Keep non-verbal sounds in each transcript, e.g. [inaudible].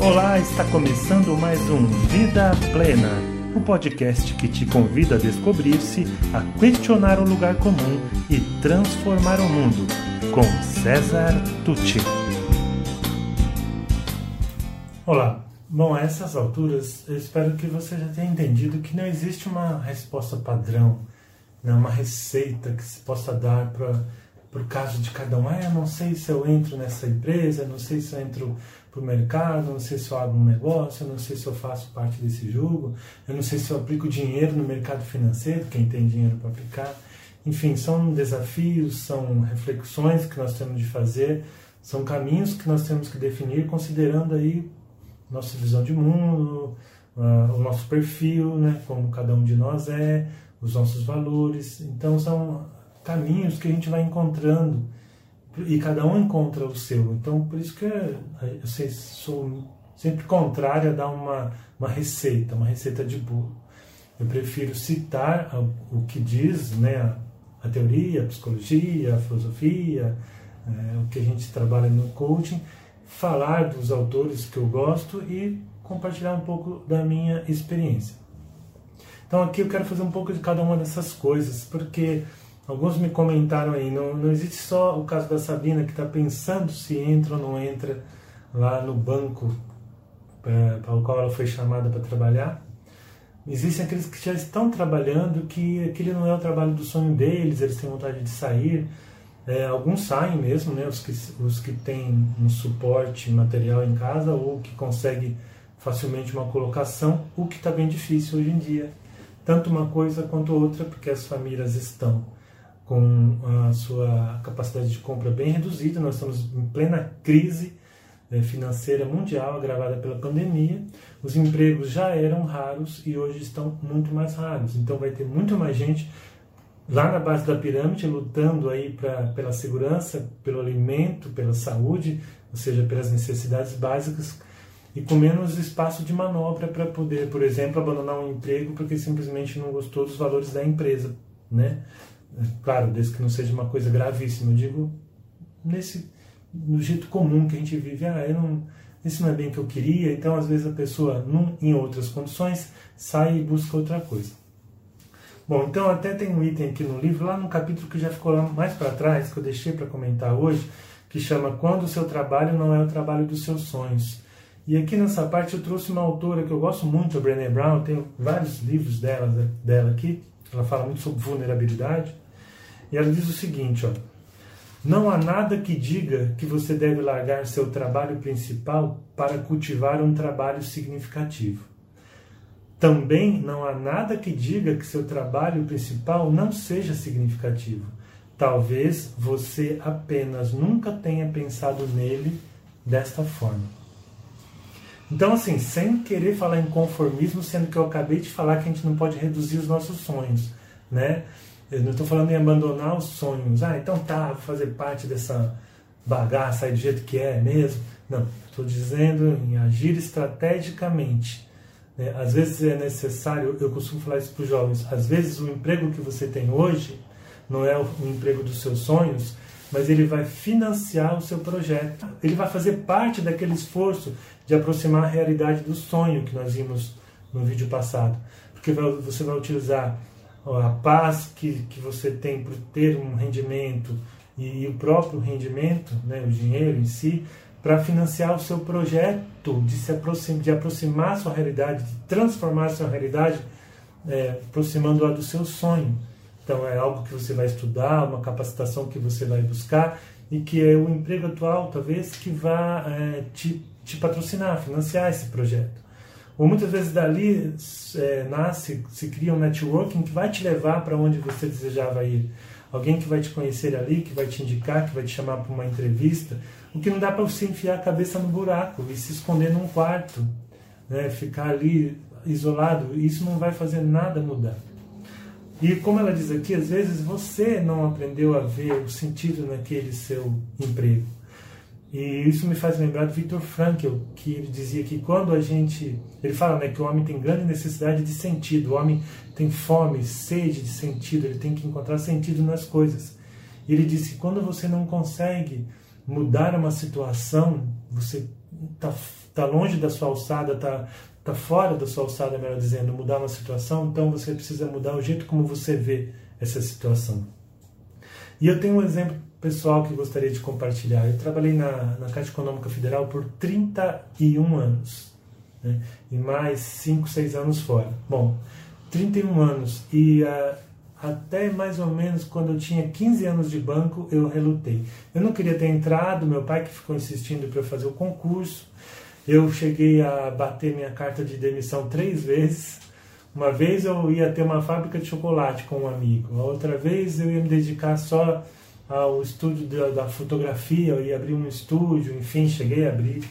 Olá, está começando mais um Vida Plena, o um podcast que te convida a descobrir-se, a questionar o lugar comum e transformar o mundo, com César Tucci. Olá, bom, a essas alturas eu espero que você já tenha entendido que não existe uma resposta padrão, né, uma receita que se possa dar para o caso de cada um. Ah, eu não sei se eu entro nessa empresa, não sei se eu entro para o mercado, não sei se eu abro um negócio, não sei se eu faço parte desse jogo, eu não sei se eu aplico dinheiro no mercado financeiro, quem tem dinheiro para aplicar. Enfim, são desafios, são reflexões que nós temos de fazer, são caminhos que nós temos que definir considerando aí nossa visão de mundo, uh, o nosso perfil, né, como cada um de nós é, os nossos valores. Então são caminhos que a gente vai encontrando e cada um encontra o seu. Então, por isso que eu sou sempre contrário a dar uma, uma receita, uma receita de bolo. Eu prefiro citar o que diz né, a, teoria, a psicologia, a filosofia, é, o que a gente trabalha no coaching, falar dos autores que eu gosto e compartilhar um pouco da minha experiência. Então aqui eu quero fazer um pouco de cada uma dessas coisas, porque Alguns me comentaram aí, não, não existe só o caso da Sabina que está pensando se entra ou não entra lá no banco é, para o qual ela foi chamada para trabalhar. Existem aqueles que já estão trabalhando, que aquele não é o trabalho do sonho deles, eles têm vontade de sair. É, alguns saem mesmo, né, os, que, os que têm um suporte material em casa ou que conseguem facilmente uma colocação, o que está bem difícil hoje em dia. Tanto uma coisa quanto outra, porque as famílias estão com a sua capacidade de compra bem reduzida. Nós estamos em plena crise né, financeira mundial agravada pela pandemia. Os empregos já eram raros e hoje estão muito mais raros. Então vai ter muito mais gente lá na base da pirâmide lutando aí pra, pela segurança, pelo alimento, pela saúde, ou seja, pelas necessidades básicas e com menos espaço de manobra para poder, por exemplo, abandonar um emprego porque simplesmente não gostou dos valores da empresa, né? Claro, desde que não seja uma coisa gravíssima. Eu digo nesse no jeito comum que a gente vive. Ah, eu não, isso não é bem o que eu queria. Então, às vezes a pessoa, num, em outras condições, sai e busca outra coisa. Bom, então até tem um item aqui no livro, lá no capítulo que já ficou lá mais para trás, que eu deixei para comentar hoje, que chama Quando o seu trabalho não é o trabalho dos seus sonhos. E aqui nessa parte eu trouxe uma autora que eu gosto muito, a Brené Brown, tenho vários livros dela, dela aqui, ela fala muito sobre vulnerabilidade. E ela diz o seguinte, ó, não há nada que diga que você deve largar seu trabalho principal para cultivar um trabalho significativo. Também não há nada que diga que seu trabalho principal não seja significativo. Talvez você apenas nunca tenha pensado nele desta forma. Então, assim, sem querer falar em conformismo, sendo que eu acabei de falar que a gente não pode reduzir os nossos sonhos, né? Eu não estou falando em abandonar os sonhos. Ah, então tá, vou fazer parte dessa bagaça aí do jeito que é mesmo. Não, estou dizendo em agir estrategicamente. Né? Às vezes é necessário, eu costumo falar isso para os jovens, às vezes o emprego que você tem hoje não é o emprego dos seus sonhos, mas ele vai financiar o seu projeto. Ele vai fazer parte daquele esforço de aproximar a realidade do sonho que nós vimos no vídeo passado. Porque você vai utilizar a paz que, que você tem por ter um rendimento e, o próprio rendimento, né, o dinheiro em si, para financiar o seu projeto de se aproximar, de aproximar a sua realidade, de transformar a sua realidade, é, aproximando-a do seu sonho. Então é algo que você vai estudar, uma capacitação que você vai buscar e que é o emprego atual, talvez, que vá é, te, te patrocinar, financiar esse projeto. Ou muitas vezes dali é, nasce, se cria um networking que vai te levar para onde você desejava ir. Alguém que vai te conhecer ali, que vai te indicar, que vai te chamar para uma entrevista. O que não dá para você enfiar a cabeça no buraco e se esconder num quarto, né? ficar ali isolado. Isso não vai fazer nada mudar. E como ela diz aqui, às vezes você não aprendeu a ver o sentido naquele seu emprego. E isso me faz lembrar do Viktor Frankl, que ele dizia que quando a gente. Ele fala né, que o homem tem grande necessidade de sentido, o homem tem fome, sede de sentido, ele tem que encontrar sentido nas coisas. E ele disse que quando você não consegue mudar uma situação, você está tá longe da sua alçada, tá, tá fora da sua alçada, melhor dizendo, mudar uma situação, então você precisa mudar o jeito como você vê essa situação. E eu tenho um exemplo pessoal que gostaria de compartilhar. Eu trabalhei na, na Caixa Econômica Federal por 31 anos, né? e mais 5, 6 anos fora. Bom, 31 anos, e uh, até mais ou menos quando eu tinha 15 anos de banco, eu relutei. Eu não queria ter entrado, meu pai que ficou insistindo para eu fazer o concurso. Eu cheguei a bater minha carta de demissão três vezes. Uma vez eu ia ter uma fábrica de chocolate com um amigo, a outra vez eu ia me dedicar só ao estúdio da, da fotografia, eu ia abrir um estúdio, enfim, cheguei a abrir.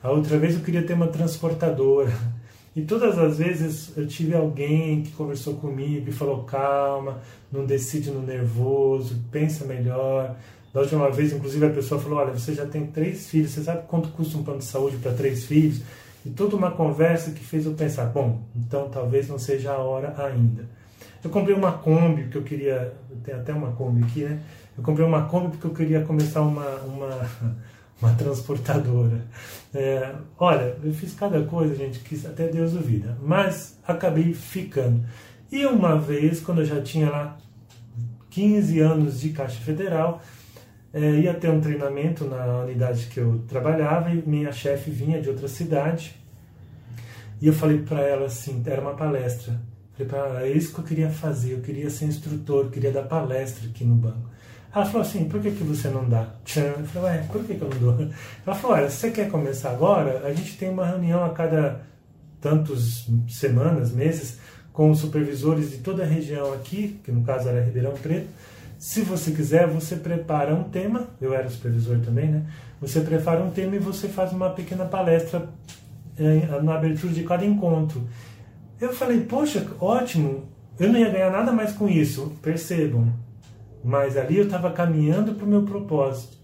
A outra vez eu queria ter uma transportadora. E todas as vezes eu tive alguém que conversou comigo e falou: calma, não decide no nervoso, pensa melhor. Da última vez, inclusive, a pessoa falou: olha, você já tem três filhos, você sabe quanto custa um plano de saúde para três filhos? E toda uma conversa que fez eu pensar: bom, então talvez não seja a hora ainda. Eu comprei uma Kombi, porque eu queria. Tem até uma Kombi aqui, né? Eu comprei uma Kombi porque eu queria começar uma, uma [laughs] uma transportadora. É, olha, eu fiz cada coisa, gente, que até Deus duvida. Mas acabei ficando. E uma vez, quando eu já tinha lá 15 anos de Caixa Federal, é, ia ter um treinamento na unidade que eu trabalhava e minha chefe vinha de outra cidade. E eu falei para ela assim, era uma palestra. Falei para ela, é isso que eu queria fazer, eu queria ser instrutor, eu queria dar palestra aqui no banco. Ela falou assim, por que, que você não dá? Eu falei, ué, por que, que eu não dou? Ela falou, olha, se você quer começar agora, a gente tem uma reunião a cada tantos semanas, meses, com os supervisores de toda a região aqui, que no caso era Ribeirão Preto. Se você quiser, você prepara um tema, eu era supervisor também, né? Você prepara um tema e você faz uma pequena palestra eh, na abertura de cada encontro. Eu falei, poxa, ótimo, eu não ia ganhar nada mais com isso, percebam. Mas ali eu estava caminhando para o meu propósito.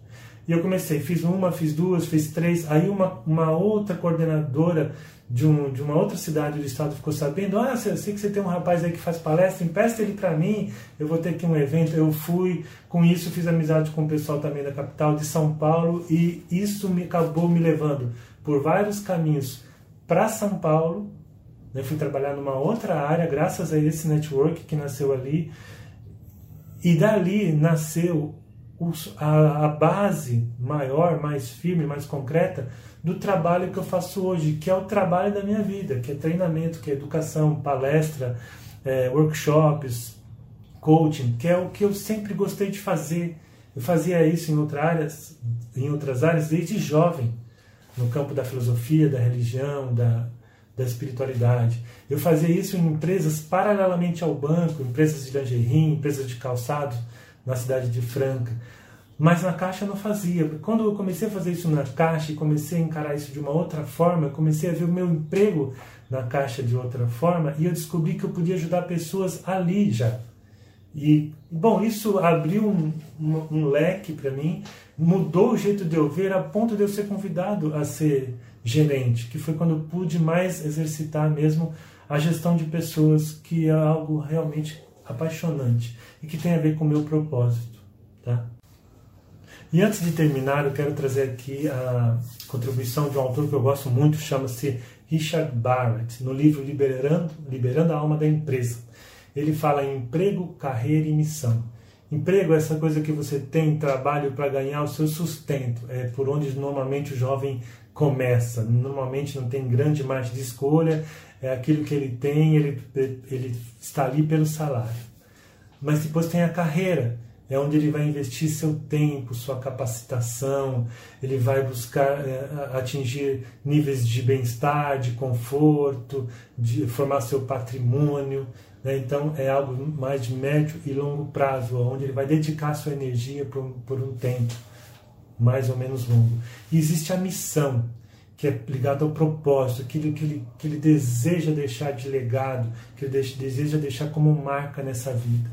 E eu comecei, fiz uma, fiz duas, fiz três. Aí uma, uma outra coordenadora de, um, de uma outra cidade do estado ficou sabendo: Ah, eu sei que você tem um rapaz aí que faz palestra, empresta ele para mim, eu vou ter aqui um evento. Eu fui, com isso fiz amizade com o pessoal também da capital de São Paulo e isso me acabou me levando por vários caminhos para São Paulo. Eu fui trabalhar numa outra área, graças a esse network que nasceu ali. E dali nasceu a, a base maior, mais firme, mais concreta do trabalho que eu faço hoje, que é o trabalho da minha vida, que é treinamento, que é educação, palestra, é, workshops, coaching, que é o que eu sempre gostei de fazer. Eu fazia isso em, outras áreas, em outras áreas desde jovem, no campo da filosofia, da religião, da, da espiritualidade. Eu fazia isso em empresas paralelamente ao banco, empresas de lingerie, empresas de calçado na cidade de Franca. Mas na Caixa eu não fazia. Quando eu comecei a fazer isso na Caixa e comecei a encarar isso de uma outra forma, eu comecei a ver o meu emprego na Caixa de outra forma e eu descobri que eu podia ajudar pessoas ali já. E, bom, isso abriu um, um, um leque para mim, mudou o jeito de eu ver a ponto de eu ser convidado a ser gerente, que foi quando eu pude mais exercitar mesmo a gestão de pessoas, que é algo realmente apaixonante e que tem a ver com o meu propósito. Tá? E antes de terminar, eu quero trazer aqui a contribuição de um autor que eu gosto muito, chama-se Richard Barrett, no livro Liberando, Liberando a Alma da Empresa. Ele fala em emprego, carreira e missão. Emprego é essa coisa que você tem, trabalho para ganhar o seu sustento, é por onde normalmente o jovem começa. Normalmente não tem grande margem de escolha, é aquilo que ele tem, ele, ele está ali pelo salário. Mas depois tem a carreira, é onde ele vai investir seu tempo, sua capacitação, ele vai buscar é, atingir níveis de bem-estar, de conforto, de formar seu patrimônio. Né? Então é algo mais de médio e longo prazo, onde ele vai dedicar sua energia por, por um tempo mais ou menos longo. E existe a missão, que é ligada ao propósito, aquilo que ele, que ele deseja deixar de legado, que ele deseja deixar como marca nessa vida.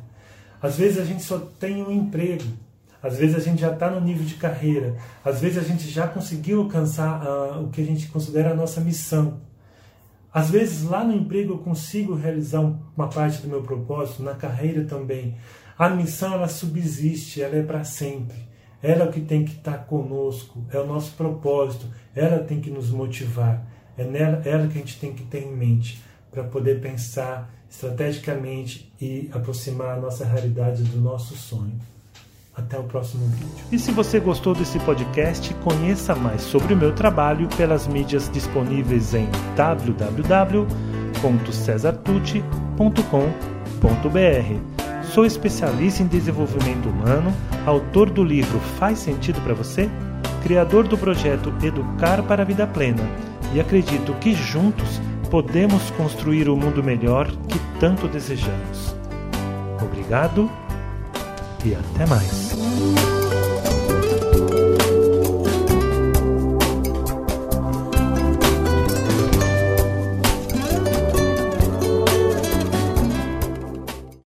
Às vezes a gente só tem um emprego, às vezes a gente já está no nível de carreira, às vezes a gente já conseguiu alcançar uh, o que a gente considera a nossa missão. Às vezes lá no emprego eu consigo realizar uma parte do meu propósito, na carreira também. A missão ela subsiste, ela é para sempre ela que tem que estar conosco, é o nosso propósito, ela tem que nos motivar, é nela, ela que a gente tem que ter em mente para poder pensar estrategicamente e aproximar a nossa realidade do nosso sonho. Até o próximo vídeo. E se você gostou desse podcast, conheça mais sobre o meu trabalho pelas mídias disponíveis em www.cesartucci.com.br. Sou especialista em desenvolvimento humano, autor do livro Faz Sentido para Você, criador do projeto Educar para a Vida Plena e acredito que juntos podemos construir o mundo melhor que tanto desejamos. Obrigado e até mais.